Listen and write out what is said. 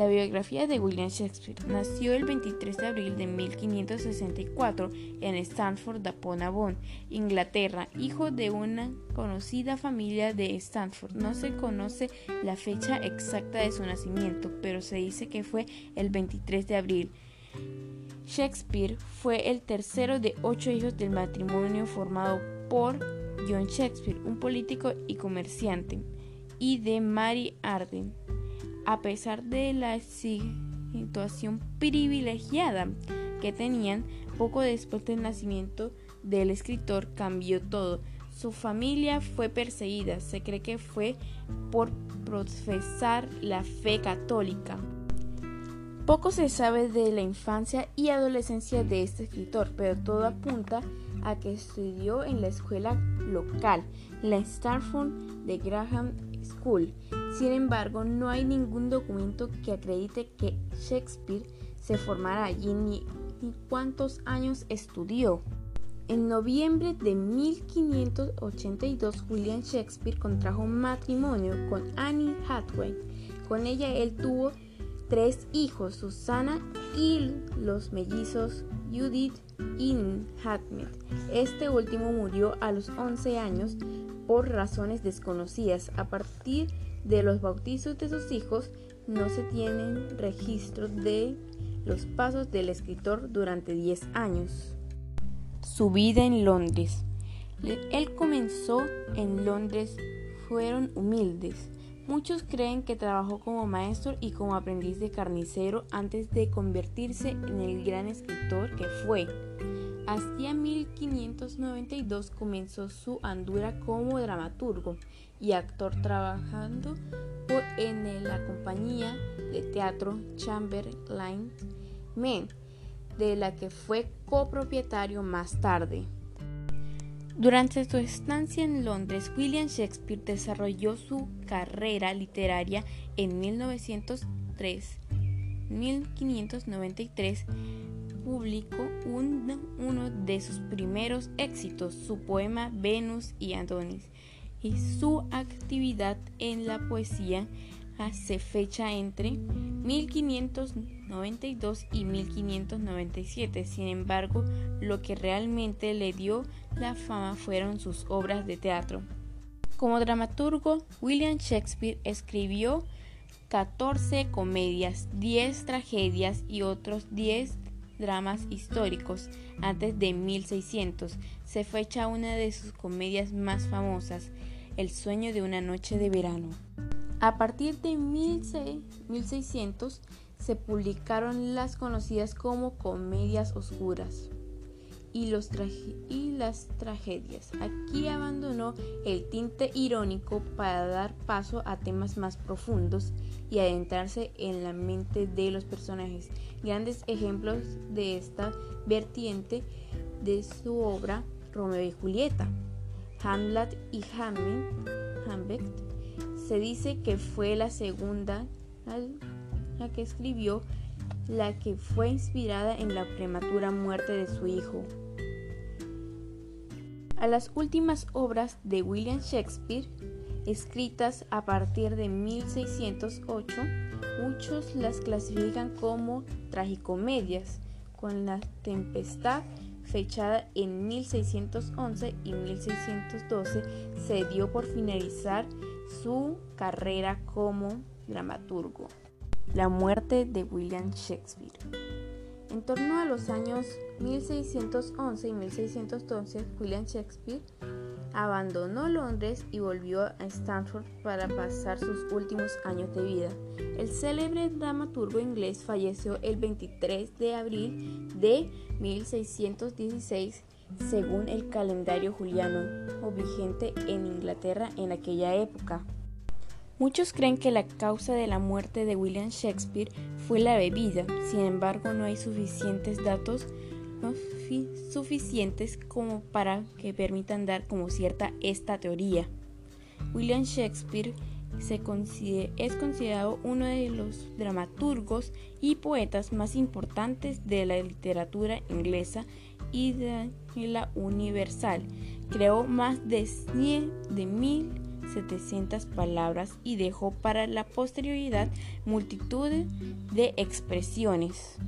La biografía de William Shakespeare nació el 23 de abril de 1564 en Stanford upon Avon, Inglaterra, hijo de una conocida familia de Stanford. No se conoce la fecha exacta de su nacimiento, pero se dice que fue el 23 de abril. Shakespeare fue el tercero de ocho hijos del matrimonio formado por John Shakespeare, un político y comerciante, y de Mary Arden a pesar de la situación privilegiada que tenían, poco después del nacimiento del escritor cambió todo. Su familia fue perseguida, se cree que fue por profesar la fe católica. Poco se sabe de la infancia y adolescencia de este escritor, pero todo apunta a que estudió en la escuela local, la Starford de Graham School. Sin embargo, no hay ningún documento que acredite que Shakespeare se formara allí ni, cuántos años estudió. En noviembre de 1582, William Shakespeare contrajo matrimonio con Annie Hathaway. Con ella él tuvo tres hijos, Susana y los mellizos Judith y Hamlet. Este último murió a los 11 años por razones desconocidas. A partir de los bautizos de sus hijos no se tienen registros de los pasos del escritor durante 10 años. Su vida en Londres. Él comenzó en Londres, fueron humildes. Muchos creen que trabajó como maestro y como aprendiz de carnicero antes de convertirse en el gran escritor que fue. Hasta 1592 comenzó su andura como dramaturgo y actor trabajando en la compañía de teatro Chamberlain Men, de la que fue copropietario más tarde. Durante su estancia en Londres, William Shakespeare desarrolló su carrera literaria en 1903. 1593 publicó uno de sus primeros éxitos, su poema Venus y Adonis, y su actividad en la poesía hace fecha entre 1592 y 1597. Sin embargo, lo que realmente le dio la fama fueron sus obras de teatro. Como dramaturgo, William Shakespeare escribió 14 comedias, 10 tragedias y otros 10 dramas históricos antes de 1600. Se fecha una de sus comedias más famosas, El sueño de una noche de verano. A partir de 1600 se publicaron las conocidas como comedias oscuras y, y las tragedias. Aquí abandonó el tinte irónico para dar paso a temas más profundos y adentrarse en la mente de los personajes. Grandes ejemplos de esta vertiente de su obra Romeo y Julieta, Hamlet y Hamlet. Se dice que fue la segunda la que escribió la que fue inspirada en la prematura muerte de su hijo. A las últimas obras de William Shakespeare, escritas a partir de 1608, muchos las clasifican como tragicomedias, con la tempestad fechada en 1611 y 1612 se dio por finalizar su carrera como dramaturgo. La muerte de William Shakespeare. En torno a los años 1611 y 1612, William Shakespeare abandonó Londres y volvió a Stanford para pasar sus últimos años de vida. El célebre dramaturgo inglés falleció el 23 de abril de 1616 según el calendario juliano o vigente en Inglaterra en aquella época. Muchos creen que la causa de la muerte de William Shakespeare fue la bebida, sin embargo no hay suficientes datos suficientes como para que permitan dar como cierta esta teoría. William Shakespeare es considerado uno de los dramaturgos y poetas más importantes de la literatura inglesa y de la universal. Creó más de, de mil 700 palabras y dejó para la posterioridad multitud de expresiones.